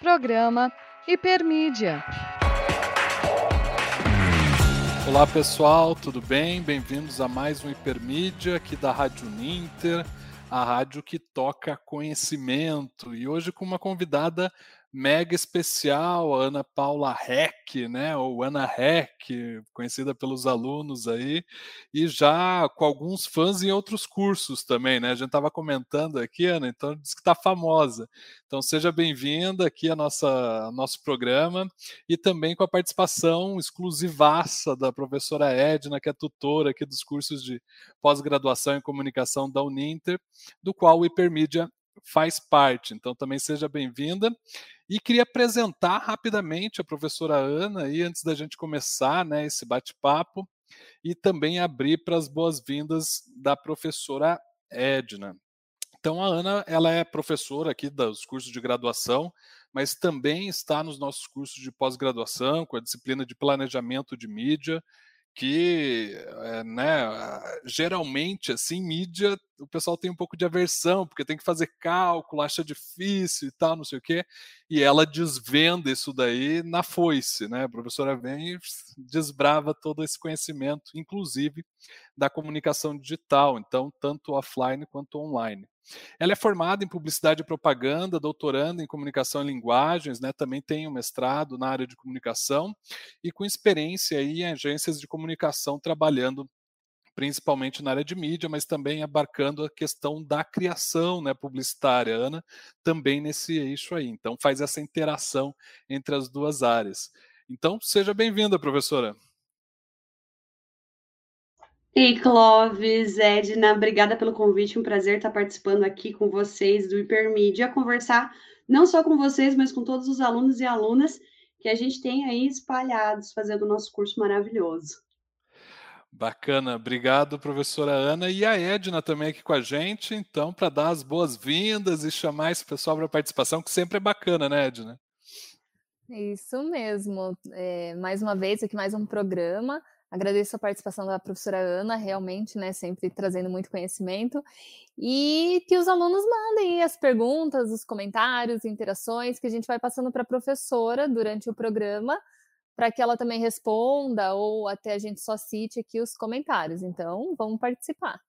Programa Hipermídia. Olá pessoal, tudo bem? Bem-vindos a mais um Hipermídia aqui da Rádio Ninter, a rádio que toca conhecimento. E hoje com uma convidada mega especial, a Ana Paula Heck, né, ou Ana Heck, conhecida pelos alunos aí, e já com alguns fãs em outros cursos também, né? A gente estava comentando aqui, Ana, então diz que está famosa. Então seja bem-vinda aqui a nossa ao nosso programa e também com a participação exclusivaça da professora Edna, que é tutora aqui dos cursos de pós-graduação em comunicação da Uninter, do qual o Hipermídia faz parte. Então também seja bem-vinda. E queria apresentar rapidamente a professora Ana aí antes da gente começar, né, esse bate-papo e também abrir para as boas-vindas da professora Edna. Então a Ana, ela é professora aqui dos cursos de graduação, mas também está nos nossos cursos de pós-graduação com a disciplina de planejamento de mídia que, é, né, geralmente, assim, mídia, o pessoal tem um pouco de aversão, porque tem que fazer cálculo, acha difícil e tal, não sei o quê, e ela desvenda isso daí na foice, né, a professora vem e desbrava todo esse conhecimento, inclusive da comunicação digital, então, tanto offline quanto online. Ela é formada em publicidade e propaganda, doutoranda em comunicação e linguagens, né? Também tem um mestrado na área de comunicação e com experiência em agências de comunicação trabalhando principalmente na área de mídia, mas também abarcando a questão da criação né, publicitária, Ana, também nesse eixo aí. Então, faz essa interação entre as duas áreas. Então, seja bem-vinda, professora. Ei, Clóvis, Edna, obrigada pelo convite, um prazer estar participando aqui com vocês do Hipermídia, conversar não só com vocês, mas com todos os alunos e alunas que a gente tem aí espalhados fazendo o nosso curso maravilhoso. Bacana, obrigado, professora Ana, e a Edna também aqui com a gente, então, para dar as boas-vindas e chamar esse pessoal para a participação, que sempre é bacana, né, Edna? Isso mesmo, é, mais uma vez aqui mais um programa, Agradeço a participação da professora Ana, realmente, né, sempre trazendo muito conhecimento. E que os alunos mandem as perguntas, os comentários, interações que a gente vai passando para a professora durante o programa, para que ela também responda ou até a gente só cite aqui os comentários. Então, vamos participar.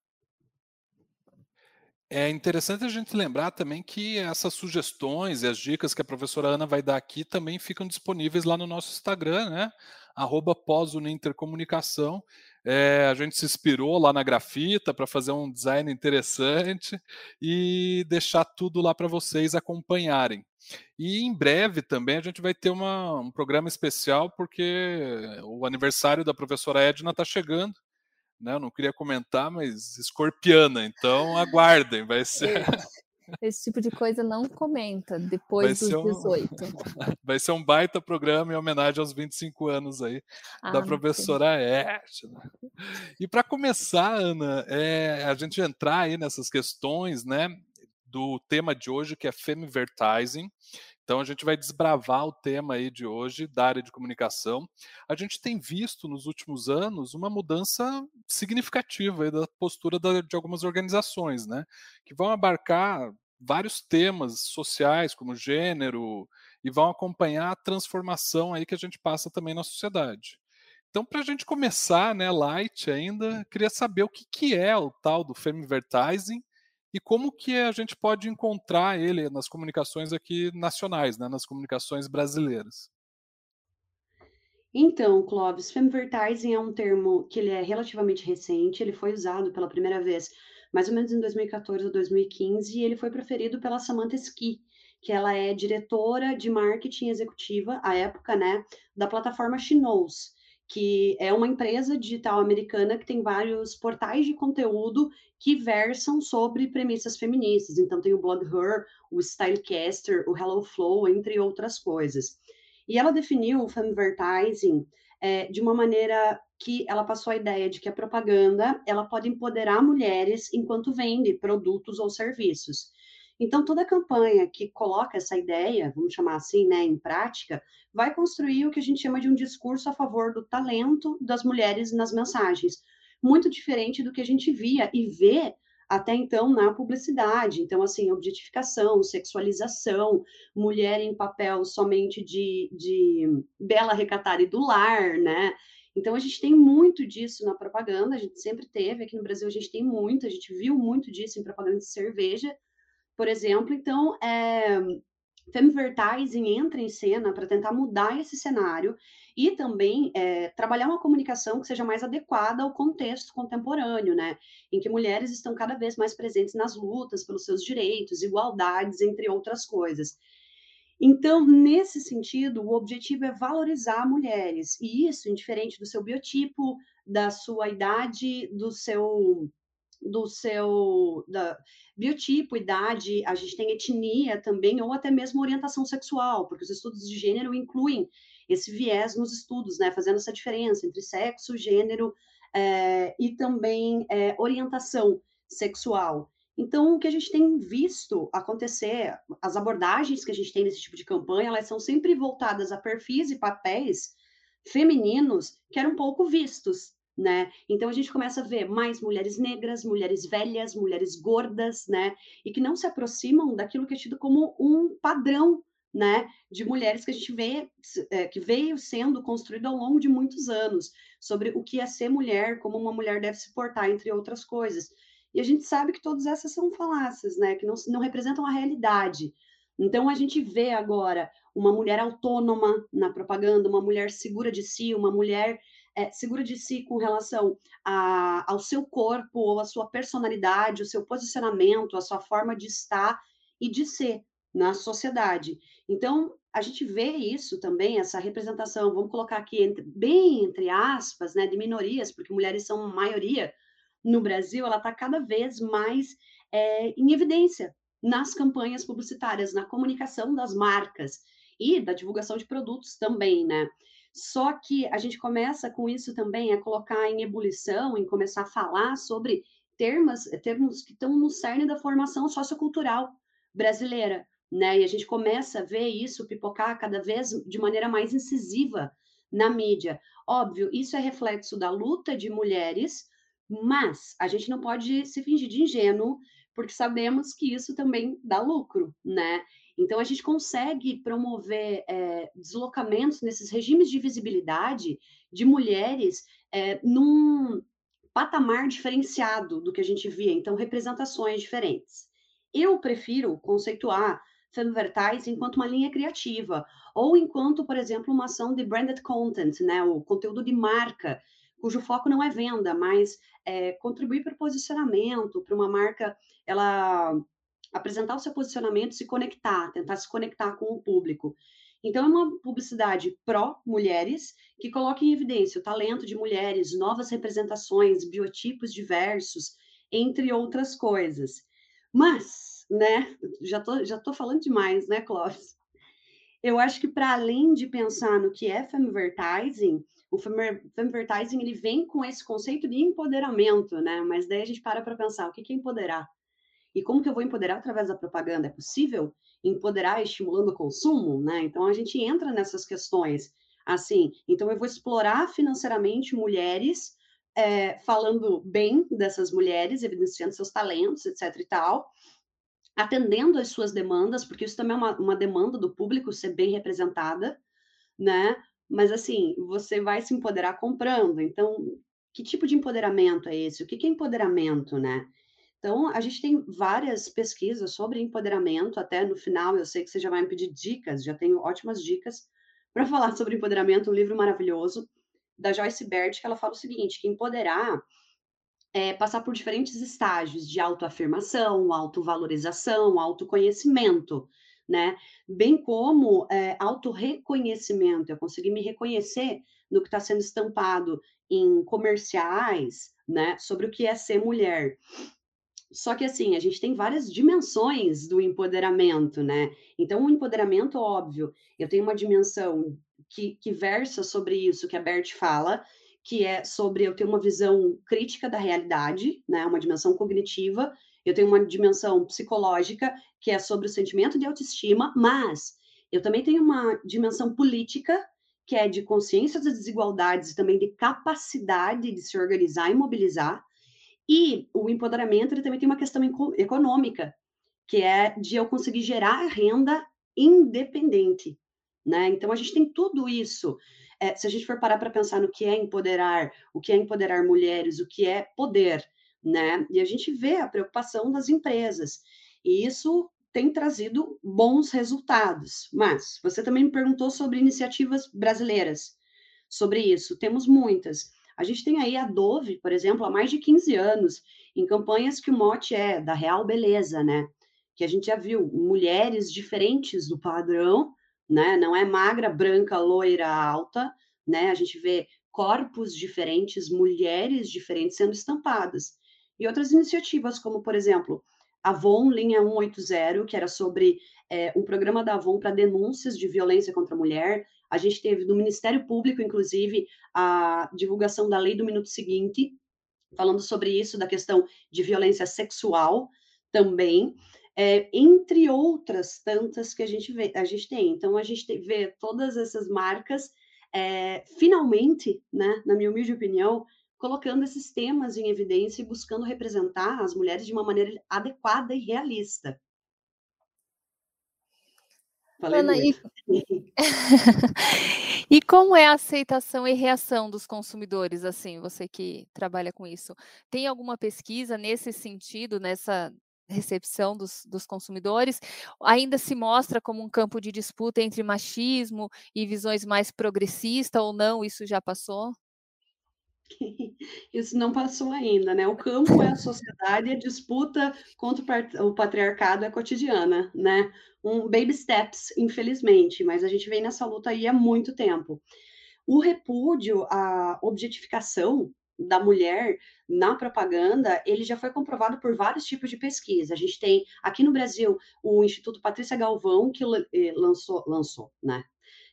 É interessante a gente lembrar também que essas sugestões e as dicas que a professora Ana vai dar aqui também ficam disponíveis lá no nosso Instagram, né? Arroba pós-unintercomunicação. É, a gente se inspirou lá na grafita para fazer um design interessante e deixar tudo lá para vocês acompanharem. E em breve também a gente vai ter uma, um programa especial, porque o aniversário da professora Edna está chegando. Né? Eu não queria comentar, mas escorpiana, então aguardem, vai ser. Esse tipo de coisa não comenta depois dos 18. Vai ser um baita programa em homenagem aos 25 anos aí ah, da professora Edna. E para começar, Ana, é, a gente entrar aí nessas questões, né, do tema de hoje, que é Femivertising. Então a gente vai desbravar o tema aí de hoje da área de comunicação. A gente tem visto nos últimos anos uma mudança significativa da postura de algumas organizações, né, que vão abarcar vários temas sociais como gênero e vão acompanhar a transformação aí que a gente passa também na sociedade. Então, para a gente começar, né, light ainda, queria saber o que, que é o tal do Femivertising e como que a gente pode encontrar ele nas comunicações aqui nacionais, né, nas comunicações brasileiras. Então, Clóvis, Femivertising é um termo que ele é relativamente recente, ele foi usado pela primeira vez mais ou menos em 2014 ou 2015, e ele foi preferido pela Samantha Ski, que ela é diretora de marketing executiva, à época, né, da plataforma Knows, que é uma empresa digital americana que tem vários portais de conteúdo que versam sobre premissas feministas. Então tem o blog Her, o Stylecaster, o Hello Flow, entre outras coisas. E ela definiu o Femvertising é, de uma maneira que ela passou a ideia de que a propaganda ela pode empoderar mulheres enquanto vende produtos ou serviços. Então, toda campanha que coloca essa ideia, vamos chamar assim, né, em prática, vai construir o que a gente chama de um discurso a favor do talento das mulheres nas mensagens. Muito diferente do que a gente via e vê até então na publicidade. Então, assim, objetificação, sexualização, mulher em papel somente de, de bela, recatada e do lar, né? Então, a gente tem muito disso na propaganda, a gente sempre teve, aqui no Brasil a gente tem muito, a gente viu muito disso em propaganda de cerveja, por exemplo. Então, é, Femvertising entra em cena para tentar mudar esse cenário e também é, trabalhar uma comunicação que seja mais adequada ao contexto contemporâneo, né? Em que mulheres estão cada vez mais presentes nas lutas pelos seus direitos, igualdades, entre outras coisas. Então, nesse sentido, o objetivo é valorizar mulheres, e isso indiferente do seu biotipo, da sua idade, do seu do seu da, biotipo, idade, a gente tem etnia também, ou até mesmo orientação sexual, porque os estudos de gênero incluem esse viés nos estudos, né, fazendo essa diferença entre sexo, gênero é, e também é, orientação sexual. Então, o que a gente tem visto acontecer, as abordagens que a gente tem nesse tipo de campanha, elas são sempre voltadas a perfis e papéis femininos que eram pouco vistos, né? Então a gente começa a ver mais mulheres negras, mulheres velhas, mulheres gordas, né? E que não se aproximam daquilo que é tido como um padrão, né? De mulheres que a gente vê, é, que veio sendo construído ao longo de muitos anos, sobre o que é ser mulher, como uma mulher deve se portar, entre outras coisas. E a gente sabe que todas essas são falácias, né? Que não, não representam a realidade. Então a gente vê agora uma mulher autônoma na propaganda, uma mulher segura de si, uma mulher é, segura de si com relação a, ao seu corpo ou a sua personalidade, o seu posicionamento, a sua forma de estar e de ser na sociedade. Então, a gente vê isso também, essa representação, vamos colocar aqui entre, bem entre aspas, né, de minorias, porque mulheres são maioria no Brasil, ela está cada vez mais é, em evidência nas campanhas publicitárias, na comunicação das marcas e da divulgação de produtos também, né? Só que a gente começa com isso também a colocar em ebulição, em começar a falar sobre termos, termos que estão no cerne da formação sociocultural brasileira, né? E a gente começa a ver isso pipocar cada vez de maneira mais incisiva na mídia. Óbvio, isso é reflexo da luta de mulheres, mas a gente não pode se fingir de ingênuo, porque sabemos que isso também dá lucro, né? Então, a gente consegue promover é, deslocamentos nesses regimes de visibilidade de mulheres é, num patamar diferenciado do que a gente via, então, representações diferentes. Eu prefiro conceituar Femvertise enquanto uma linha criativa, ou enquanto, por exemplo, uma ação de branded content, né, o conteúdo de marca, cujo foco não é venda, mas é, contribuir para o posicionamento, para uma marca ela apresentar o seu posicionamento, se conectar, tentar se conectar com o público. Então, é uma publicidade pró-mulheres que coloca em evidência o talento de mulheres, novas representações, biotipos diversos, entre outras coisas. Mas, né, já tô, já tô falando demais, né, Clóvis? Eu acho que para além de pensar no que é femvertising, o femvertising ele vem com esse conceito de empoderamento, né? Mas daí a gente para para pensar, o que é empoderar? E como que eu vou empoderar através da propaganda? É possível empoderar estimulando o consumo, né? Então a gente entra nessas questões assim. Então eu vou explorar financeiramente mulheres, é, falando bem dessas mulheres, evidenciando seus talentos, etc. e tal, atendendo às suas demandas, porque isso também é uma, uma demanda do público ser bem representada, né? Mas assim, você vai se empoderar comprando. Então, que tipo de empoderamento é esse? O que é empoderamento, né? Então, a gente tem várias pesquisas sobre empoderamento, até no final eu sei que você já vai me pedir dicas, já tenho ótimas dicas para falar sobre empoderamento, um livro maravilhoso da Joyce Bert, que ela fala o seguinte, que empoderar é passar por diferentes estágios de autoafirmação, autovalorização, autoconhecimento, né? Bem como é, autorreconhecimento, eu conseguir me reconhecer no que está sendo estampado em comerciais, né? Sobre o que é ser mulher. Só que assim, a gente tem várias dimensões do empoderamento, né? Então, o empoderamento, óbvio, eu tenho uma dimensão que, que versa sobre isso que a Bert fala, que é sobre eu ter uma visão crítica da realidade, né? Uma dimensão cognitiva, eu tenho uma dimensão psicológica, que é sobre o sentimento de autoestima, mas eu também tenho uma dimensão política, que é de consciência das desigualdades e também de capacidade de se organizar e mobilizar. E o empoderamento ele também tem uma questão econômica, que é de eu conseguir gerar renda independente, né? Então a gente tem tudo isso. É, se a gente for parar para pensar no que é empoderar, o que é empoderar mulheres, o que é poder, né? E a gente vê a preocupação das empresas. E isso tem trazido bons resultados. Mas você também me perguntou sobre iniciativas brasileiras. Sobre isso, temos muitas. A gente tem aí a Dove, por exemplo, há mais de 15 anos, em campanhas que o mote é da real beleza, né? Que a gente já viu mulheres diferentes do padrão, né? Não é magra, branca, loira, alta, né? A gente vê corpos diferentes, mulheres diferentes sendo estampadas. E outras iniciativas, como, por exemplo, Avon Linha 180, que era sobre é, um programa da Avon para denúncias de violência contra a mulher. A gente teve do Ministério Público, inclusive, a divulgação da lei do minuto seguinte, falando sobre isso, da questão de violência sexual também. É, entre outras tantas que a gente vê, a gente tem. Então a gente vê todas essas marcas é, finalmente, né, na minha humilde opinião, colocando esses temas em evidência e buscando representar as mulheres de uma maneira adequada e realista. Falei Ana, e... e como é a aceitação e reação dos consumidores, assim, você que trabalha com isso? Tem alguma pesquisa nesse sentido, nessa recepção dos, dos, consumidores, ainda se mostra como um campo de disputa entre machismo e visões mais progressistas ou não? Isso já passou? Isso não passou ainda, né? O campo é a sociedade e a disputa contra o patriarcado é cotidiana, né? Um baby steps, infelizmente, mas a gente vem nessa luta aí há muito tempo. O repúdio, a objetificação da mulher na propaganda, ele já foi comprovado por vários tipos de pesquisa. A gente tem aqui no Brasil o Instituto Patrícia Galvão que eh, lançou, lançou, né?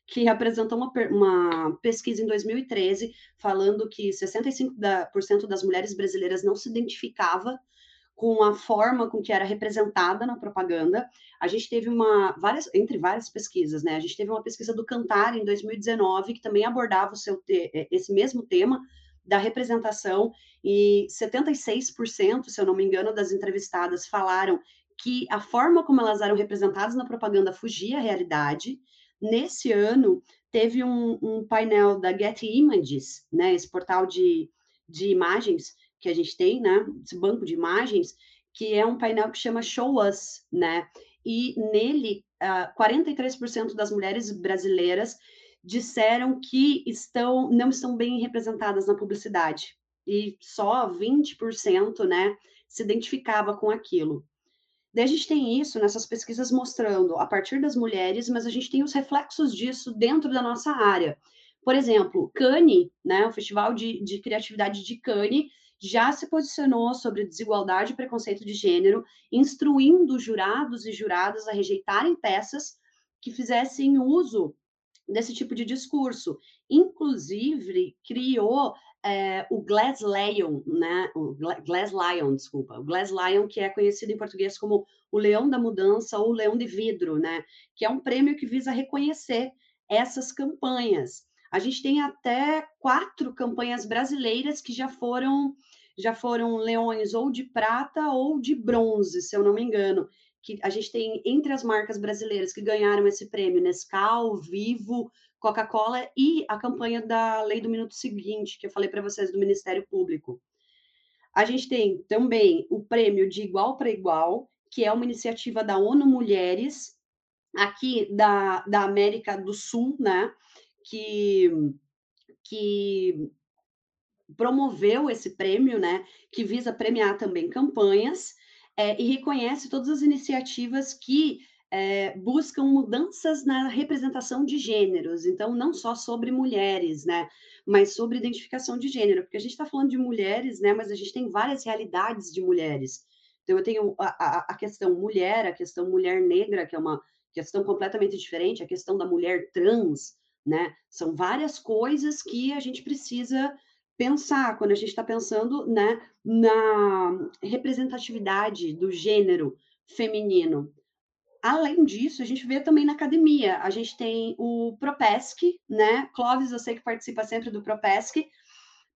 Que apresentou uma, uma, pesquisa em 2013 falando que 65% das mulheres brasileiras não se identificava com a forma com que era representada na propaganda. A gente teve uma várias entre várias pesquisas, né? A gente teve uma pesquisa do Cantar em 2019 que também abordava o seu é, esse mesmo tema da representação e 76%, se eu não me engano, das entrevistadas falaram que a forma como elas eram representadas na propaganda fugia à realidade Nesse ano, teve um, um painel da Getty Images, né, esse portal de, de imagens que a gente tem, né, esse banco de imagens, que é um painel que chama Show Us, né, e nele, uh, 43% das mulheres brasileiras disseram que estão não estão bem representadas na publicidade, e só 20%, né, se identificava com aquilo. Daí a gente tem isso nessas pesquisas mostrando a partir das mulheres, mas a gente tem os reflexos disso dentro da nossa área. Por exemplo, Cannes, né, o Festival de, de Criatividade de Cannes, já se posicionou sobre desigualdade e preconceito de gênero, instruindo jurados e juradas a rejeitarem peças que fizessem uso desse tipo de discurso. Inclusive, criou é, o Glass Lion, né? O Glass Lion, desculpa, o Glass Lion, que é conhecido em português como o Leão da Mudança ou o Leão de Vidro, né? Que é um prêmio que visa reconhecer essas campanhas. A gente tem até quatro campanhas brasileiras que já foram já foram leões ou de prata ou de bronze, se eu não me engano. Que a gente tem entre as marcas brasileiras que ganharam esse prêmio, Nescau, Vivo, Coca-Cola e a campanha da Lei do Minuto Seguinte, que eu falei para vocês do Ministério Público. A gente tem também o prêmio de Igual para Igual, que é uma iniciativa da ONU Mulheres, aqui da, da América do Sul, né? Que, que promoveu esse prêmio, né? Que visa premiar também campanhas é, e reconhece todas as iniciativas que é, buscam mudanças na representação de gêneros, então não só sobre mulheres, né, mas sobre identificação de gênero, porque a gente está falando de mulheres, né, mas a gente tem várias realidades de mulheres. Então eu tenho a, a, a questão mulher, a questão mulher negra, que é uma questão completamente diferente, a questão da mulher trans, né, são várias coisas que a gente precisa pensar quando a gente está pensando né, na representatividade do gênero feminino. Além disso, a gente vê também na academia. A gente tem o Propesc, né? Clóvis, eu sei que participa sempre do Propesc.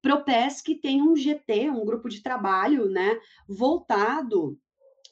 Propesc tem um GT, um grupo de trabalho, né, voltado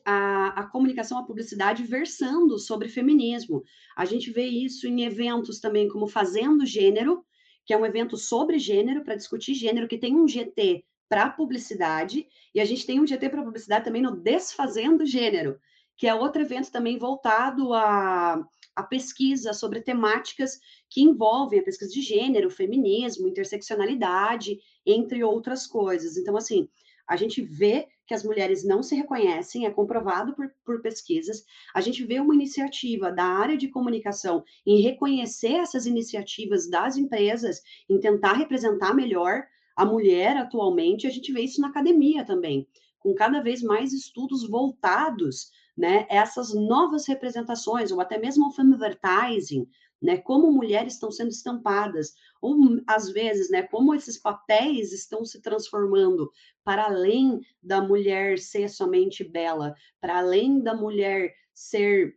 à, comunicação, à publicidade, versando sobre feminismo. A gente vê isso em eventos também como Fazendo Gênero, que é um evento sobre gênero, para discutir gênero, que tem um GT para publicidade, e a gente tem um GT para publicidade também no Desfazendo Gênero, que é outro evento também voltado a, a pesquisa sobre temáticas que envolvem a pesquisa de gênero, feminismo, interseccionalidade, entre outras coisas. Então, assim, a gente vê que as mulheres não se reconhecem, é comprovado por, por, pesquisas. A gente vê uma iniciativa da área de comunicação em reconhecer essas iniciativas das empresas, em tentar representar melhor a mulher atualmente. A gente vê isso na academia também, com cada vez mais estudos voltados né, essas novas representações, ou até mesmo o advertising, né, como mulheres estão sendo estampadas, ou às vezes, né, como esses papéis estão se transformando para além da mulher ser somente bela, para além da mulher ser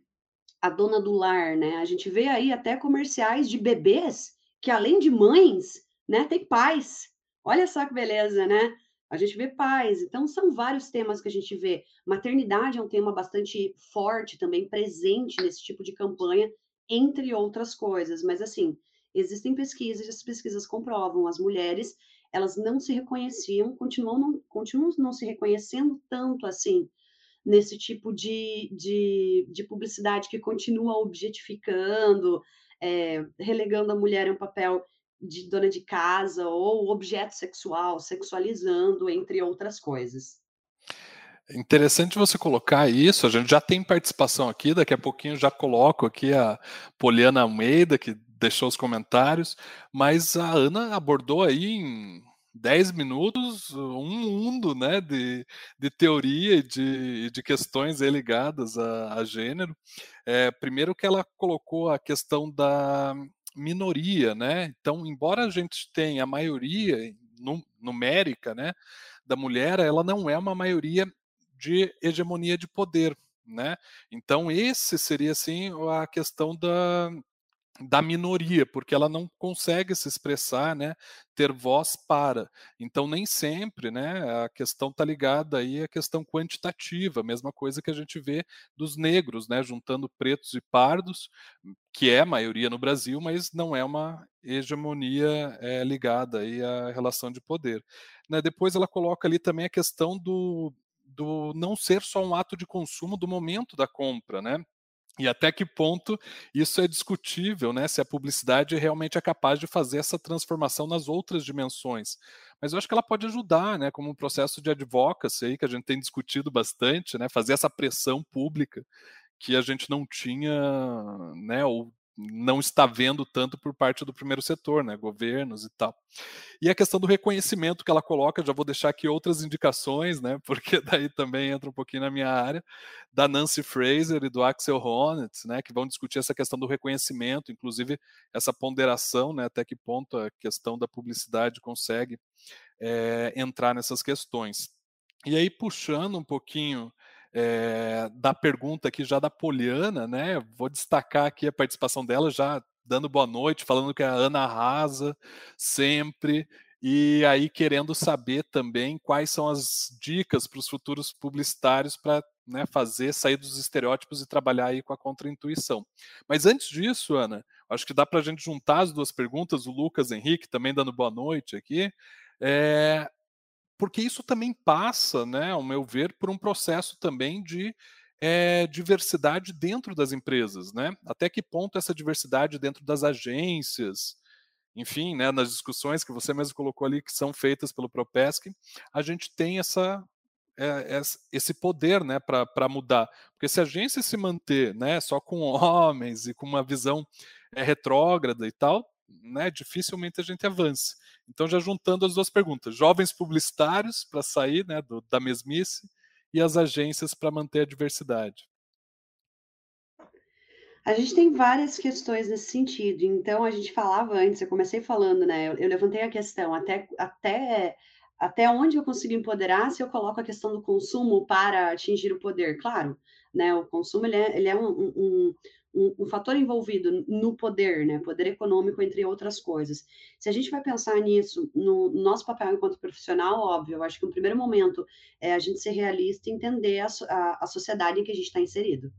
a dona do lar, né? A gente vê aí até comerciais de bebês que além de mães, né, tem pais. Olha só que beleza, né? A gente vê pais, então são vários temas que a gente vê. Maternidade é um tema bastante forte também, presente nesse tipo de campanha, entre outras coisas. Mas assim, existem pesquisas, as pesquisas comprovam, as mulheres, elas não se reconheciam, continuam não, continuam não se reconhecendo tanto assim nesse tipo de, de, de publicidade que continua objetificando, é, relegando a mulher em um papel de dona de casa ou objeto sexual, sexualizando, entre outras coisas. Interessante você colocar isso. A gente já tem participação aqui. Daqui a pouquinho já coloco aqui a Poliana Almeida, que deixou os comentários. Mas a Ana abordou aí em 10 minutos um mundo né, de, de teoria e de, de questões ligadas a, a gênero. É, primeiro que ela colocou a questão da minoria, né? Então, embora a gente tenha a maioria numérica, né, da mulher, ela não é uma maioria de hegemonia de poder, né? Então, esse seria assim a questão da da minoria, porque ela não consegue se expressar, né, ter voz para. Então nem sempre, né, a questão está ligada aí à questão quantitativa, mesma coisa que a gente vê dos negros, né, juntando pretos e pardos, que é a maioria no Brasil, mas não é uma hegemonia é, ligada aí à relação de poder. Né, depois ela coloca ali também a questão do do não ser só um ato de consumo do momento da compra, né? E até que ponto isso é discutível, né? Se a publicidade realmente é capaz de fazer essa transformação nas outras dimensões. Mas eu acho que ela pode ajudar, né? Como um processo de advocacy aí, que a gente tem discutido bastante, né? Fazer essa pressão pública que a gente não tinha, né? Ou não está vendo tanto por parte do primeiro setor, né, governos e tal. E a questão do reconhecimento que ela coloca, já vou deixar aqui outras indicações, né, porque daí também entra um pouquinho na minha área, da Nancy Fraser e do Axel Honneth, né, que vão discutir essa questão do reconhecimento, inclusive essa ponderação, né, até que ponto a questão da publicidade consegue é, entrar nessas questões. E aí, puxando um pouquinho é, da pergunta aqui já da Poliana, né? Vou destacar aqui a participação dela, já dando boa noite, falando que a Ana arrasa sempre. E aí querendo saber também quais são as dicas para os futuros publicitários para né, fazer sair dos estereótipos e trabalhar aí com a contra-intuição. Mas antes disso, Ana, acho que dá para a gente juntar as duas perguntas, o Lucas Henrique também dando boa noite aqui. É, porque isso também passa, né, ao meu ver, por um processo também de é, diversidade dentro das empresas, né? Até que ponto essa diversidade dentro das agências, enfim, né, nas discussões que você mesmo colocou ali que são feitas pelo Propesc, a gente tem essa é, esse poder né, para mudar. Porque se a agência se manter né, só com homens e com uma visão é, retrógrada e tal, né, dificilmente a gente avance. Então, já juntando as duas perguntas: jovens publicitários para sair né, do, da mesmice e as agências para manter a diversidade. A gente tem várias questões nesse sentido. Então, a gente falava antes, eu comecei falando, né? Eu, eu levantei a questão até, até, até onde eu consigo empoderar se eu coloco a questão do consumo para atingir o poder. Claro, né? O consumo ele é, ele é um, um, um, um, fator envolvido no poder, né? Poder econômico, entre outras coisas. Se a gente vai pensar nisso, no, no nosso papel enquanto profissional, óbvio, eu acho que um primeiro momento é a gente ser realista e entender a, a, a sociedade em que a gente está inserido,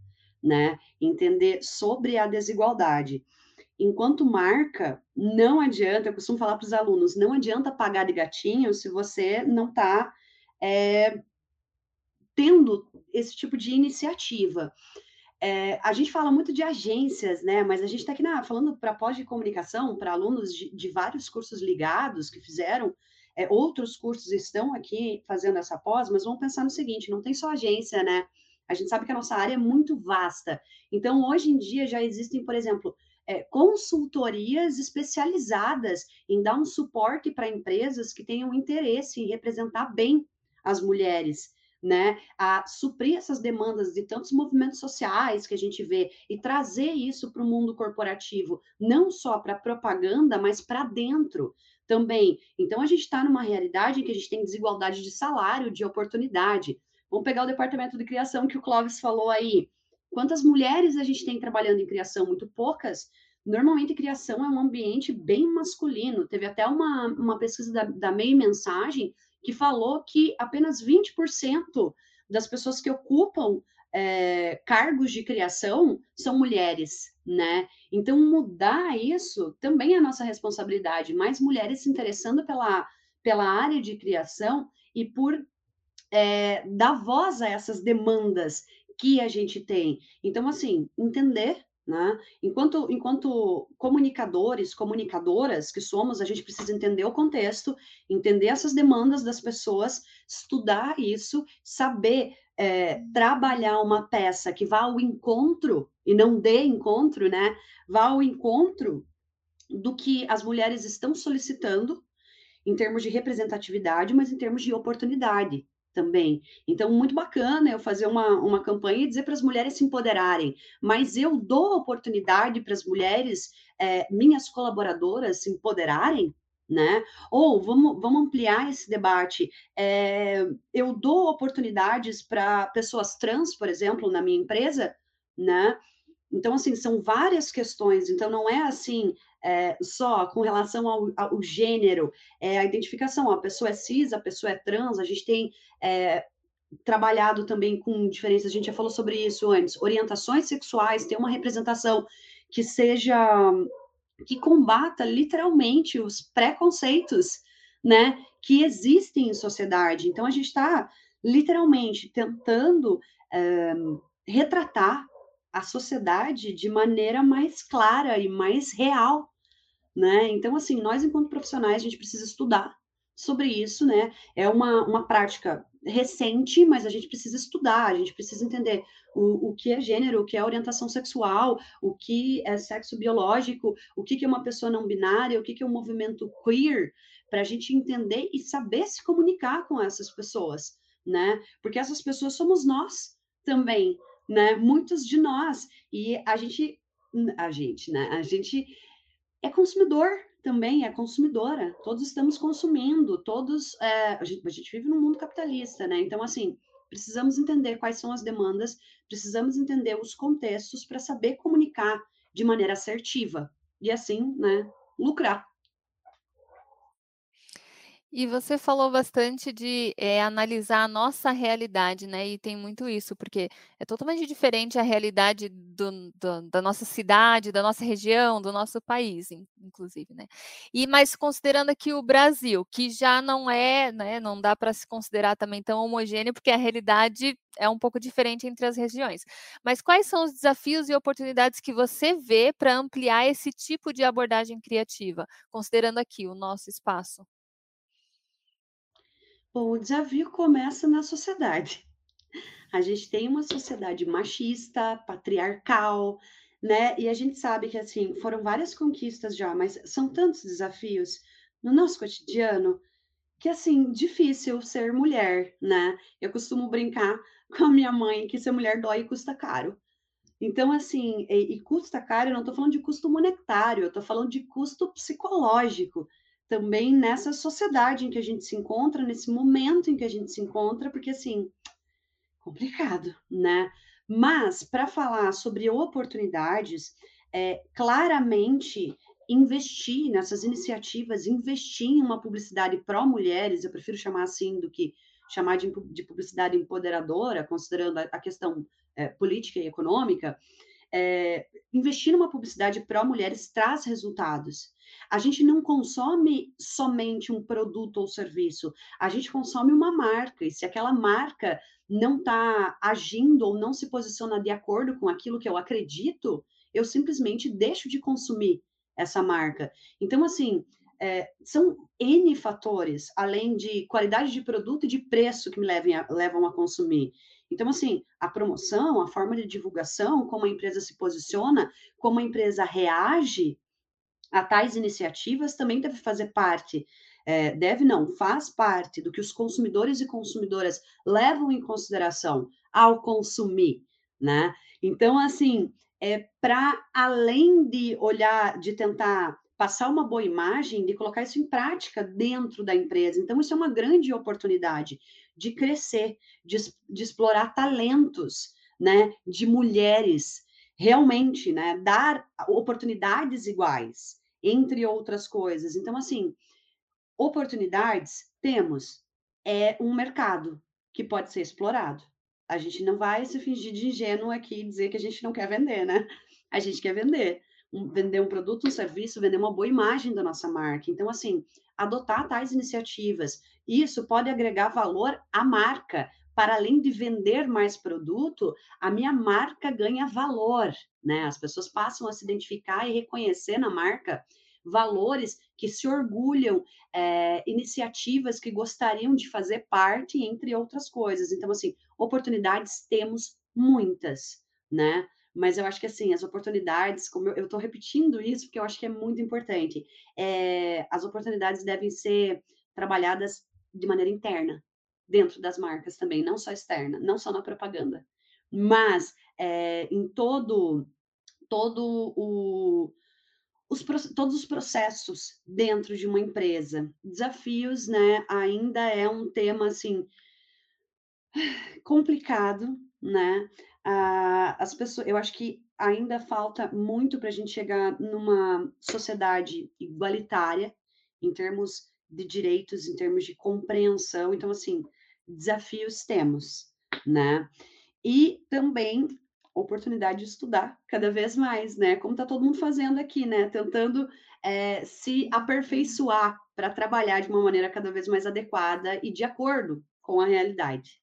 né? Entender sobre a desigualdade. Enquanto marca, não adianta, eu costumo falar para os alunos, não adianta pagar de gatinho se você não está é, tendo esse tipo de iniciativa. É, a gente fala muito de agências, né? Mas a gente está aqui na, falando para pós de comunicação, para alunos de, de, vários cursos ligados que fizeram, é, outros cursos estão aqui fazendo essa pós, mas vamos pensar no seguinte: não tem só agência, né? A gente sabe que a nossa área é muito vasta. Então, hoje em dia já existem, por exemplo, é, consultorias especializadas em dar um suporte para empresas que tenham interesse em representar bem as mulheres né, a suprir essas demandas de tantos movimentos sociais que a gente vê e trazer isso para o mundo corporativo, não só para propaganda, mas para dentro também. Então a gente está numa realidade em que a gente tem desigualdade de salário, de oportunidade. Vamos pegar o departamento de criação que o Clóvis falou aí. Quantas mulheres a gente tem trabalhando em criação? Muito poucas. Normalmente, criação é um ambiente bem masculino. Teve até uma, uma pesquisa da, da Meio Mensagem que falou que apenas 20% das pessoas que ocupam é, cargos de criação são mulheres, né? Então, mudar isso também é nossa responsabilidade. Mais mulheres se interessando pela, pela área de criação e por é, dar voz a essas demandas que a gente tem. Então, assim, entender né? Enquanto, enquanto comunicadores, comunicadoras que somos, a gente precisa entender o contexto, entender essas demandas das pessoas, estudar isso, saber é, trabalhar uma peça que vá ao encontro, e não dê encontro, né? Vá ao encontro do que as mulheres estão solicitando em termos de representatividade, mas em termos de oportunidade também. Então, muito bacana eu fazer uma, uma campanha e dizer para as mulheres se empoderarem, mas eu dou oportunidade para as mulheres, é, minhas colaboradoras, se empoderarem, né? Ou vamos, vamos ampliar esse debate. É, eu dou oportunidades para pessoas trans, por exemplo, na minha empresa, né? Então, assim, são várias questões. Então, não é assim, é, só com relação ao, ao, gênero, é, a identificação, a pessoa é cis, a pessoa é trans, a gente tem é, trabalhado também com diferenças, a gente já falou sobre isso antes, orientações sexuais, ter uma representação que seja, que combata literalmente os preconceitos, né, que existem em sociedade. Então, a gente está literalmente tentando é, retratar a sociedade de maneira mais clara e mais real, né? Então, assim, nós, enquanto profissionais, a gente precisa estudar sobre isso, né? É uma, uma prática recente, mas a gente precisa estudar, a gente precisa entender o, o que é gênero, o que é orientação sexual, o que é sexo biológico, o que, que é uma pessoa não binária, o que, que é um movimento queer, para a gente entender e saber se comunicar com essas pessoas, né? Porque essas pessoas somos nós também, né? Muitos de nós. E a gente, a gente, né? A gente é consumidor também, é consumidora. Todos estamos consumindo, todos. É, a, gente, a gente vive num mundo capitalista, né? Então, assim, precisamos entender quais são as demandas, precisamos entender os contextos para saber comunicar de maneira assertiva e assim, né, lucrar. E você falou bastante de é, analisar a nossa realidade, né? E tem muito isso, porque é totalmente diferente a realidade do, do, da nossa cidade, da nossa região, do nosso país, inclusive, né? E mas considerando aqui o Brasil, que já não é, né? Não dá para se considerar também tão homogêneo, porque a realidade é um pouco diferente entre as regiões. Mas quais são os desafios e oportunidades que você vê para ampliar esse tipo de abordagem criativa, considerando aqui o nosso espaço? O desafio começa na sociedade. A gente tem uma sociedade machista, patriarcal, né? E a gente sabe que, assim, foram várias conquistas já, mas são tantos desafios no nosso cotidiano que, assim, difícil ser mulher, né? Eu costumo brincar com a minha mãe que ser mulher dói e custa caro. Então, assim, e, e custa caro, eu não estou falando de custo monetário, eu estou falando de custo psicológico também nessa sociedade em que a gente se encontra, nesse momento em que a gente se encontra, porque assim, complicado, né? Mas, para falar sobre oportunidades, é, claramente investir nessas iniciativas, investir em uma publicidade pró-mulheres, eu prefiro chamar assim do que chamar de, de publicidade empoderadora, considerando a, questão é, política e econômica, é, investir numa publicidade pró-mulheres traz resultados. A gente não consome somente um produto ou serviço, a gente consome uma marca, e se aquela marca não está agindo ou não se posiciona de acordo com aquilo que eu acredito, eu simplesmente deixo de consumir essa marca. Então, assim, é, são N fatores, além de qualidade de produto e de preço que me levem a, levam a consumir. Então, assim, a promoção, a forma de divulgação, como a empresa se posiciona, como a empresa reage a tais iniciativas também deve fazer parte, é, deve não, faz parte do que os consumidores e consumidoras levam em consideração ao consumir, né? Então, assim, é para além de olhar, de tentar passar uma boa imagem, de colocar isso em prática dentro da empresa. Então, isso é uma grande oportunidade de crescer, de, de explorar talentos, né, de mulheres, realmente, né, dar oportunidades iguais, entre outras coisas. Então, assim, oportunidades temos, é um mercado que pode ser explorado. A gente não vai se fingir de ingênuo aqui e dizer que a gente não quer vender, né? A gente quer vender. Um, vender um produto, um serviço, vender uma boa imagem da nossa marca. Então, assim, adotar tais iniciativas. Isso pode agregar valor à marca. Para além de vender mais produto, a minha marca ganha valor, né? As pessoas passam a se identificar e reconhecer na marca valores que se orgulham, é, iniciativas que gostariam de fazer parte, entre outras coisas. Então, assim, oportunidades temos muitas, né? Mas eu acho que assim, as oportunidades, como eu estou repetindo isso, porque eu acho que é muito importante, é, as oportunidades devem ser trabalhadas de maneira interna, dentro das marcas também, não só externa, não só na propaganda, mas é, em todo, todo o, os, todos os processos dentro de uma empresa. Desafios, né, ainda é um tema assim complicado, né? Ah, as pessoas, eu acho que ainda falta muito para a gente chegar numa sociedade igualitária em termos de direitos, em termos de compreensão. Então, assim, desafios temos, né? E também oportunidade de estudar cada vez mais, né? Como está todo mundo fazendo aqui, né? Tentando é, se aperfeiçoar para trabalhar de uma maneira cada vez mais adequada e de acordo com a realidade.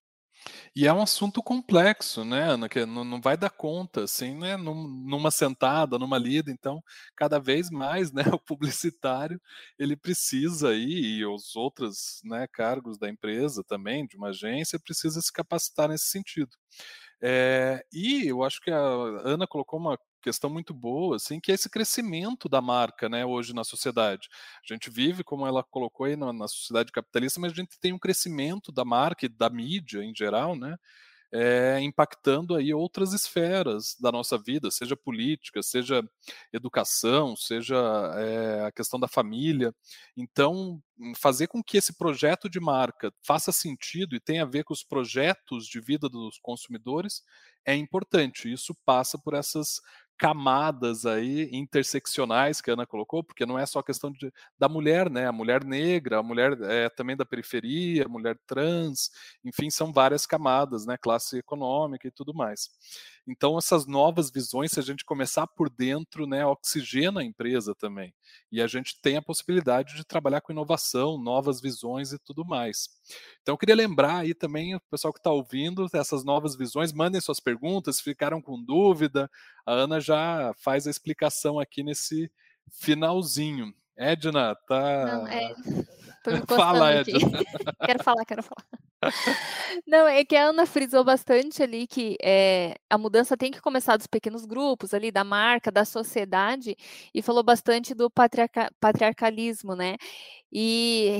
E é um assunto complexo, né, Ana, que não, não vai dar conta, assim, né, num, numa sentada, numa lida, então, cada vez mais, né, o publicitário, ele precisa aí, e os outros, né, cargos da empresa também, de uma agência, precisa se capacitar nesse sentido. É, e eu acho que a Ana colocou uma questão muito boa, assim, que é esse crescimento da marca, né, hoje na sociedade. A gente vive, como ela colocou aí, na, na sociedade capitalista, mas a gente tem um crescimento da marca e da mídia em geral, né, é, impactando aí outras esferas da nossa vida, seja política, seja educação, seja é, a questão da família. Então, fazer com que esse projeto de marca faça sentido e tenha a ver com os projetos de vida dos consumidores é importante. Isso passa por essas camadas aí interseccionais que a Ana colocou, porque não é só questão de, da mulher, né? A mulher negra, a mulher é, também da periferia, a mulher trans, enfim, são várias camadas, né? Classe econômica e tudo mais. Então, essas novas visões, se a gente começar por dentro, né, oxigena a empresa também. E a gente tem a possibilidade de trabalhar com inovação, novas visões e tudo mais. Então, eu queria lembrar aí também o pessoal que está ouvindo essas novas visões, mandem suas perguntas, ficaram com dúvida. A Ana já faz a explicação aqui nesse finalzinho. Edna, tá. Não, é... Fala, Edna. quero falar, quero falar. Não, é que a Ana frisou bastante ali que é, a mudança tem que começar dos pequenos grupos ali, da marca, da sociedade, e falou bastante do patriarca, patriarcalismo, né? E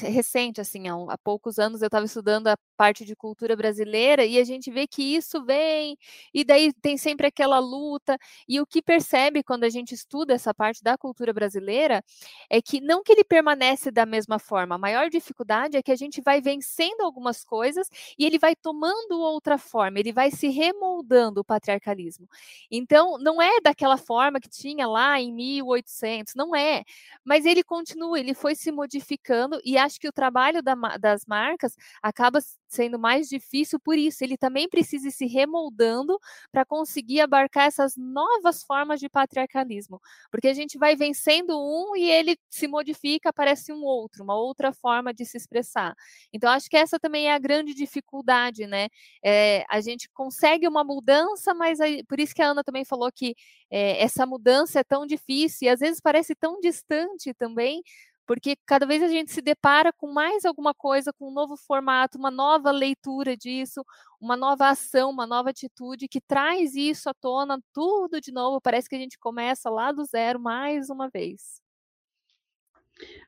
recente, assim, há, poucos anos eu estava estudando a parte de cultura brasileira e a gente vê que isso vem, e daí tem sempre aquela luta. E o que percebe quando a gente estuda essa parte da cultura brasileira é que não que ele permanece da mesma forma, a maior dificuldade é que a gente vai vencendo algumas coisas e ele vai tomando outra forma, ele vai se remoldando o patriarcalismo. Então, não é daquela forma que tinha lá em 1800, não é, mas ele continua, ele foi se modificando e acho que o trabalho da, das marcas acaba sendo mais difícil por isso. Ele também precisa se remoldando para conseguir abarcar essas novas formas de patriarcalismo, porque a gente vai vencendo um e ele se modifica, aparece um outro, uma outra forma de se expressar. Então acho que essa também é a grande dificuldade, né? É, a gente consegue uma mudança, mas aí, por isso que a Ana também falou que é, essa mudança é tão difícil e às vezes parece tão distante também, porque cada vez a gente se depara com mais alguma coisa, com um novo formato, uma nova leitura disso, uma nova ação, uma nova atitude que traz isso à tona, tudo de novo. Parece que a gente começa lá do zero mais uma vez.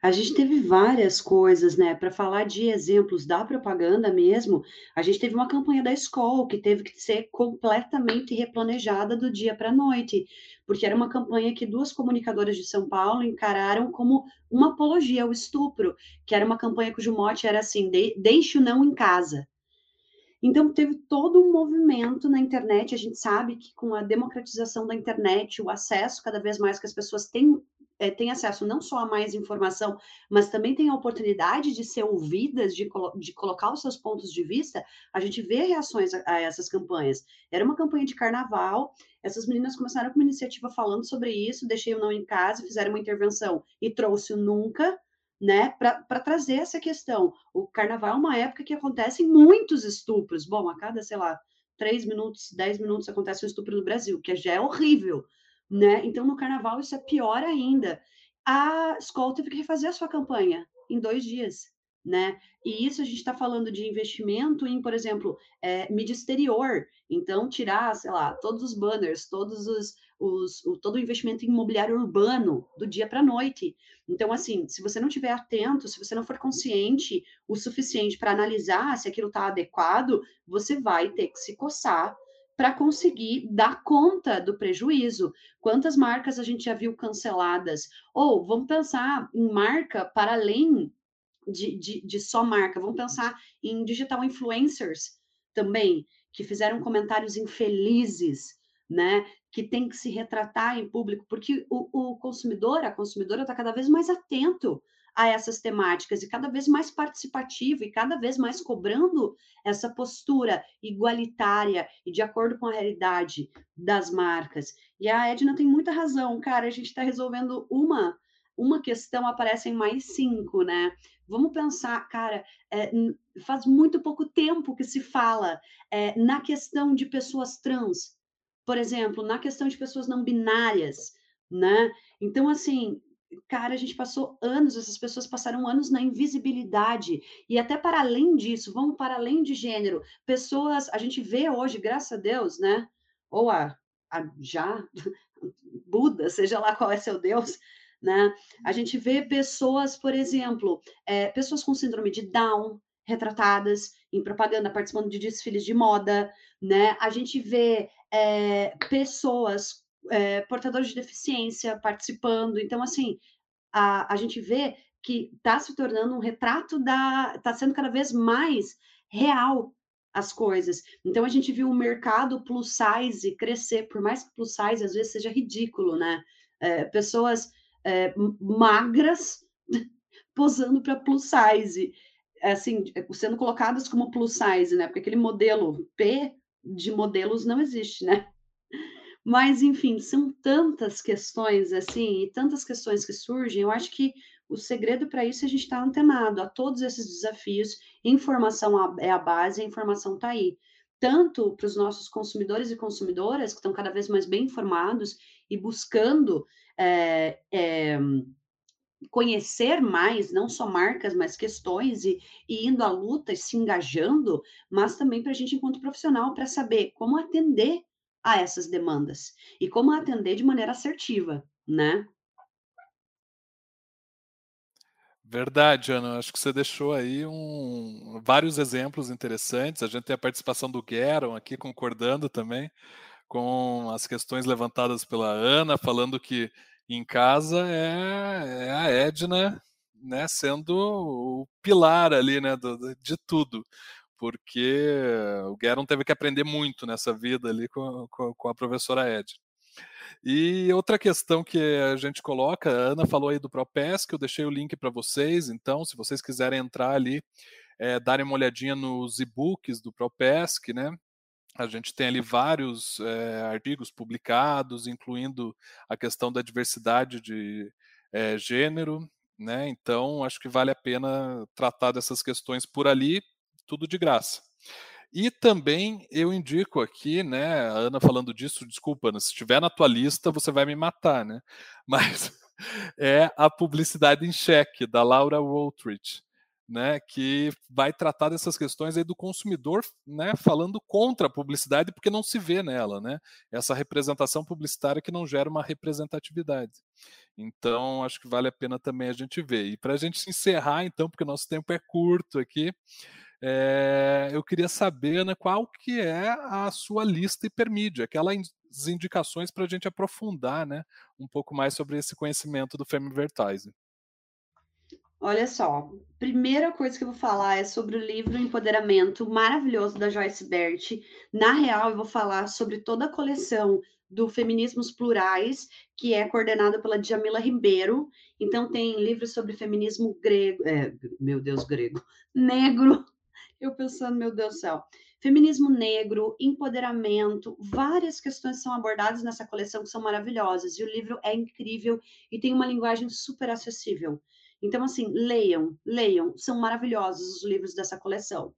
A gente teve várias coisas, né? Para falar de exemplos da propaganda mesmo, a gente teve uma campanha da escola que teve que ser completamente replanejada do dia para a noite, porque era uma campanha que duas comunicadoras de São Paulo encararam como uma apologia ao estupro, que era uma campanha cujo mote era assim: de, deixe o não em casa. Então, teve todo um movimento na internet. A gente sabe que com a democratização da internet, o acesso cada vez mais que as pessoas têm é, têm acesso não só a mais informação, mas também têm a oportunidade de ser ouvidas, de, de colocar os seus pontos de vista, a gente vê reações a, a, essas campanhas. Era uma campanha de carnaval, essas meninas começaram com uma iniciativa falando sobre isso, deixei o não em casa, fizeram uma intervenção e trouxe o nunca, né, para trazer essa questão. O carnaval é uma época que acontecem muitos estupros. Bom, a cada, sei lá, três minutos, dez minutos acontece um estupro no Brasil, que já é horrível né? Então, no carnaval, isso é pior ainda. A escola teve que refazer a sua campanha em dois dias, né? E isso a gente está falando de investimento em, por exemplo, é, mídia exterior. Então, tirar, sei lá, todos os banners, todos os, os o, todo o investimento em imobiliário urbano do dia para a noite. Então, assim, se você não estiver atento, se você não for consciente o suficiente para analisar se aquilo está adequado, você vai ter que se coçar para conseguir dar conta do prejuízo. Quantas marcas a gente já viu canceladas? Ou vamos pensar em marca para além de, de, de só marca, vamos pensar em digital influencers também, que fizeram comentários infelizes, né? Que tem que se retratar em público, porque o, o consumidor, a consumidora está cada vez mais atento a essas temáticas e cada vez mais participativo e cada vez mais cobrando essa postura igualitária e de acordo com a realidade das marcas. E a Edna tem muita razão, cara, a gente está resolvendo uma uma questão, aparecem mais cinco, né? Vamos pensar, cara, é, faz muito pouco tempo que se fala é, na questão de pessoas trans, por exemplo, na questão de pessoas não binárias, né? Então, assim, cara, a gente passou anos, essas pessoas passaram anos na invisibilidade. E até para além disso, vamos para além de gênero. Pessoas, a gente vê hoje, graças a Deus, né? Ou a, a já, Buda, seja lá qual é seu Deus, né? A gente vê pessoas, por exemplo, é, pessoas com síndrome de Down retratadas em propaganda, participando de desfiles de moda, né? A gente vê é, pessoas é, portadores de deficiência participando. Então, assim, a, a gente vê que está se tornando um retrato da. está sendo cada vez mais real as coisas. Então, a gente viu o mercado plus size crescer, por mais que plus size às vezes seja ridículo, né? É, pessoas é, magras posando para plus size, assim, sendo colocadas como plus size, né? Porque aquele modelo P de modelos não existe, né? Mas, enfim, são tantas questões assim, e tantas questões que surgem, eu acho que o segredo para isso é a gente estar tá antenado a todos esses desafios. Informação é a base, a informação está aí. Tanto para os nossos consumidores e consumidoras, que estão cada vez mais bem informados e buscando é, é, conhecer mais, não só marcas, mas questões, e, e indo à luta e se engajando, mas também para a gente, enquanto profissional, para saber como atender a essas demandas e como atender de maneira assertiva, né? Verdade, Ana. Acho que você deixou aí um, vários exemplos interessantes. A gente tem a participação do Gueron aqui concordando também com as questões levantadas pela Ana, falando que em casa é, é a Edna né, sendo o pilar ali né, do, de tudo, porque o Gueron teve que aprender muito nessa vida ali com, com, com a professora Edna. E outra questão que a gente coloca, a Ana falou aí do ProPESC, eu deixei o link para vocês, então se vocês quiserem entrar ali, é, darem uma olhadinha nos e-books do ProPESC, né? A gente tem ali vários é, artigos publicados, incluindo a questão da diversidade de é, gênero, né? Então, acho que vale a pena tratar dessas questões por ali, tudo de graça. E também eu indico aqui, né, a Ana falando disso, desculpa, Ana, se estiver na tua lista, você vai me matar, né? Mas é a publicidade em cheque da Laura Woltrich né, que vai tratar dessas questões aí do consumidor, né, falando contra a publicidade porque não se vê nela, né, essa representação publicitária que não gera uma representatividade. Então, acho que vale a pena também a gente ver. E para a gente encerrar, então, porque o nosso tempo é curto aqui, é, eu queria saber, Ana, qual que é a sua lista hipermídia, aquelas indicações para a gente aprofundar, né, um pouco mais sobre esse conhecimento do Femme Advertising. Olha só, primeira coisa que eu vou falar é sobre o livro Empoderamento maravilhoso da Joyce Bert. Na real, eu vou falar sobre toda a coleção do Feminismos Plurais, que é coordenada pela Djamila Ribeiro. Então, tem livros sobre feminismo grego, é, meu Deus, grego, negro. Eu pensando, meu Deus do céu. Feminismo negro, empoderamento, várias questões são abordadas nessa coleção que são maravilhosas. E o livro é incrível e tem uma linguagem super acessível. Então, assim, leiam, leiam, são maravilhosos os livros dessa coleção.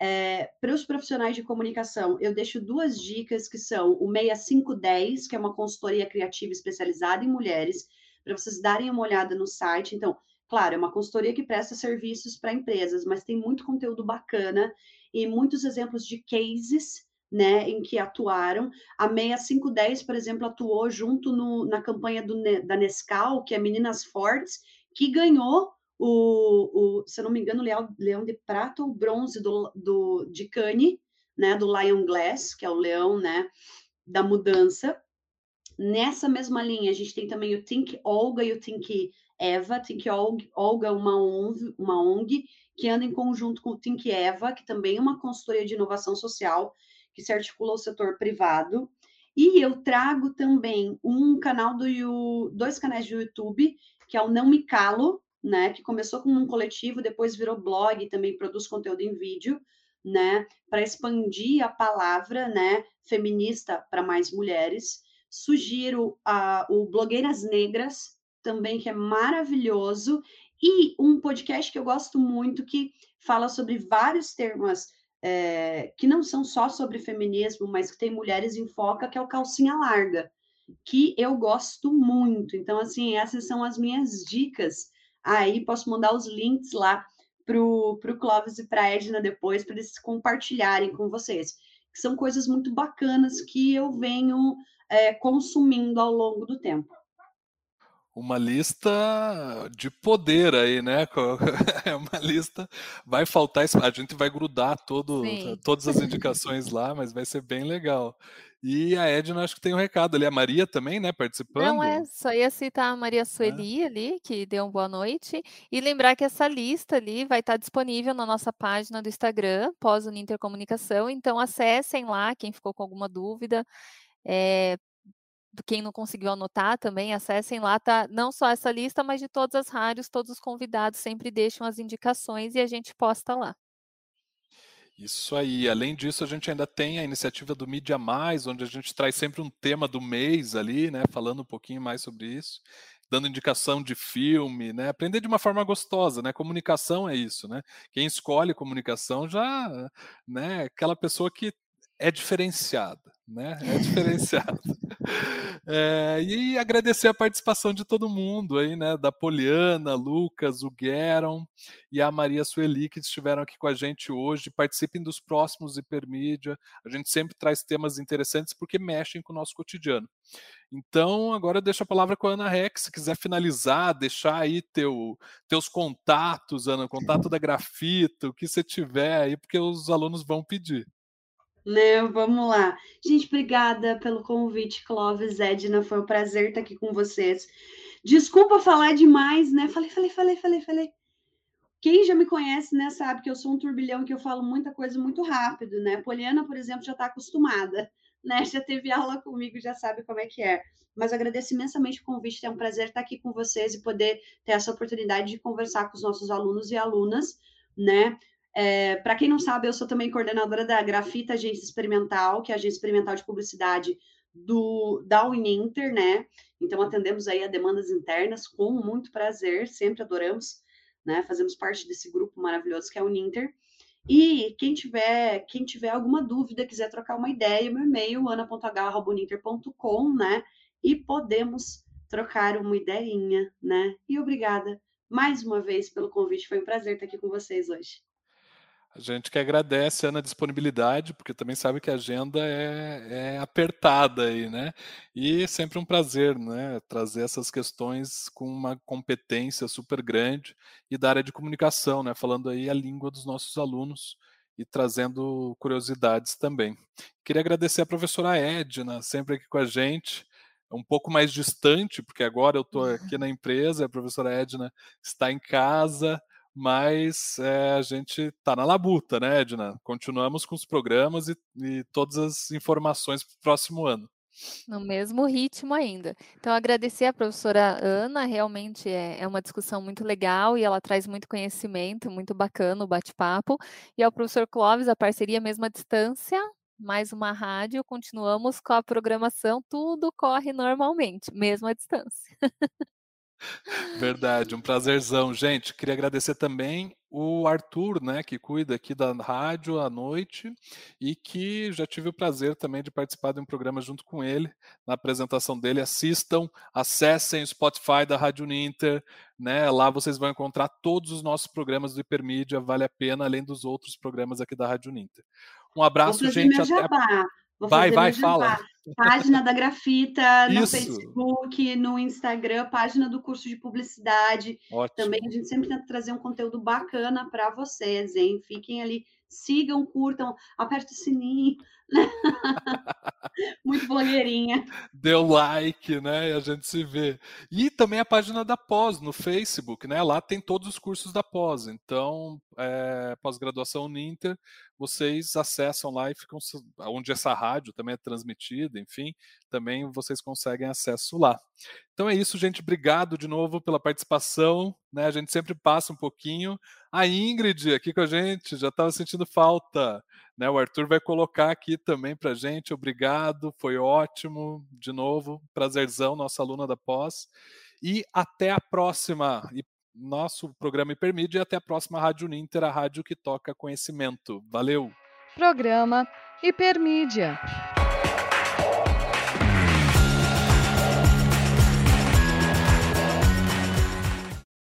É, para os profissionais de comunicação, eu deixo duas dicas que são o 6510, que é uma consultoria criativa especializada em mulheres, para vocês darem uma olhada no site. Então, claro, é uma consultoria que presta serviços para empresas, mas tem muito conteúdo bacana e muitos exemplos de cases né, em que atuaram. A 6510, por exemplo, atuou junto no, na campanha do, da Nescau, que é Meninas Fortes, que ganhou o, o se eu não me engano, leão, leão de prata ou bronze do, do, de Cannes, né, do Lion Glass, que é o leão, né, da mudança. Nessa mesma linha, a gente tem também o Think Olga e o Think Eva. Think Olga uma ONG, uma ONG que anda em conjunto com o Think Eva, que também é uma consultoria de inovação social que se articula ao setor privado. E eu trago também um canal do dois canais do YouTube que é o Não Me Calo, né? Que começou como um coletivo, depois virou blog, também produz conteúdo em vídeo, né? Para expandir a palavra, né? Feminista para mais mulheres. Sugiro a, o Blogueiras Negras, também, que é maravilhoso, e um podcast que eu gosto muito, que fala sobre vários temas é, que não são só sobre feminismo, mas que tem mulheres em foca, que é o Calcinha Larga que eu gosto muito. Então, assim, essas são as minhas dicas. Aí posso mandar os links lá pro, pro Clóvis e para a Edna depois, para eles compartilharem com vocês. Que são coisas muito bacanas que eu venho é, consumindo ao longo do tempo uma lista de poder aí, né? É uma lista. Vai faltar, a gente vai grudar todo, todas as indicações lá, mas vai ser bem legal. E a Edna, acho que tem um recado ali. A Maria também, né, participando? Não, é, só ia citar a Maria Sueli é. ali, que deu uma boa noite. E lembrar que essa lista ali vai estar disponível na nossa página do Instagram, pós-Unintercomunicação. Intercomunicação. Então, acessem lá, quem ficou com alguma dúvida. É, quem não conseguiu anotar também, acessem lá, tá não só essa lista, mas de todas as rádios, todos os convidados sempre deixam as indicações e a gente posta lá. Isso aí. Além disso, a gente ainda tem a iniciativa do Mídia Mais, onde a gente traz sempre um tema do mês ali, né, falando um pouquinho mais sobre isso, dando indicação de filme, né, aprender de uma forma gostosa, né? Comunicação é isso, né? Quem escolhe comunicação já, né, aquela pessoa que é diferenciada, né? É diferenciada. É, e agradecer a participação de todo mundo aí, né? Da Poliana, Lucas, o Gueron e a Maria Sueli, que estiveram aqui com a gente hoje. Participem dos próximos Hipermídia. A gente sempre traz temas interessantes porque mexem com o nosso cotidiano. Então, agora eu deixo a palavra com a Ana Rex, se quiser finalizar, deixar aí teu, teus contatos, Ana, contato da grafita, o que você tiver aí, porque os alunos vão pedir. Né, vamos lá. Gente, obrigada pelo convite, Clóvis, Edna, foi um prazer estar aqui com vocês. Desculpa falar demais, né? Falei, falei, falei, falei, falei. Quem já me conhece, né, sabe que eu sou um turbilhão que eu falo muita coisa muito rápido, né? Poliana, por exemplo, já está acostumada, né? Já teve aula comigo, já sabe como é que é. Mas agradeço imensamente o convite, é um prazer estar aqui com vocês e poder ter essa oportunidade de conversar com os nossos alunos e alunas, né? É, Para quem não sabe, eu sou também coordenadora da Grafita Agência Experimental, que é a agência experimental de publicidade do, da Uninter, né? Então, atendemos aí a demandas internas com muito prazer, sempre adoramos, né? Fazemos parte desse grupo maravilhoso que é a Uninter. E quem tiver, quem tiver alguma dúvida, quiser trocar uma ideia, meu e-mail, ana.h.uninter.com, né? E podemos trocar uma ideinha, né? E obrigada mais uma vez pelo convite, foi um prazer estar aqui com vocês hoje. A gente que agradece a disponibilidade, porque também sabe que a agenda é, é, apertada aí, né? E sempre um prazer, né? Trazer essas questões com uma competência super grande e da área de comunicação, né? Falando aí a língua dos nossos alunos e trazendo curiosidades também. Queria agradecer a professora Edna, sempre aqui com a gente, um pouco mais distante, porque agora eu estou aqui na empresa, a professora Edna está em casa, mas é, a gente está na labuta, né, Edna? Continuamos com os programas e, e todas as informações para o próximo ano. No mesmo ritmo ainda. Então, agradecer à professora Ana, realmente é, é, uma discussão muito legal e ela traz muito conhecimento, muito bacana o bate-papo. E ao professor Clóvis, a parceria mesmo à distância, mais uma rádio, continuamos com a programação, tudo corre normalmente, mesmo à distância. Verdade, um prazerzão. Gente, queria agradecer também o Arthur, né, que cuida aqui da rádio à noite e que já tive o prazer também de participar de um programa junto com ele, na apresentação dele. Assistam, acessem o Spotify da Rádio Ninter, né? Lá vocês vão encontrar todos os nossos programas do Hipermídia, vale a pena, além dos outros programas aqui da Rádio Ninter. Um abraço, gente. Até... Vou vai, vai, fala. Página da Grafita no Isso. Facebook, no Instagram, página do curso de publicidade. Ótimo. Também a gente sempre tenta trazer um conteúdo bacana para vocês, hein? Fiquem ali, sigam, curtam, aperte o sininho. Muito blogueirinha. Deu like, né? E a gente se vê. E também a página da pós no Facebook, né? Lá tem todos os cursos da pós. Então, é, pós-graduação Ninter, vocês acessam lá e ficam onde essa rádio também é transmitida, enfim, também vocês conseguem acesso lá. Então é isso, gente. Obrigado de novo pela participação. Né? A gente sempre passa um pouquinho. A Ingrid aqui com a gente, já estava sentindo falta. Né? O Arthur vai colocar aqui também para gente. Obrigado, foi ótimo. De novo, prazerzão, nossa aluna da pós. E até a próxima. E nosso programa Hipermídia e até a próxima Rádio Ninter, a rádio que toca conhecimento. Valeu! Programa Hipermídia.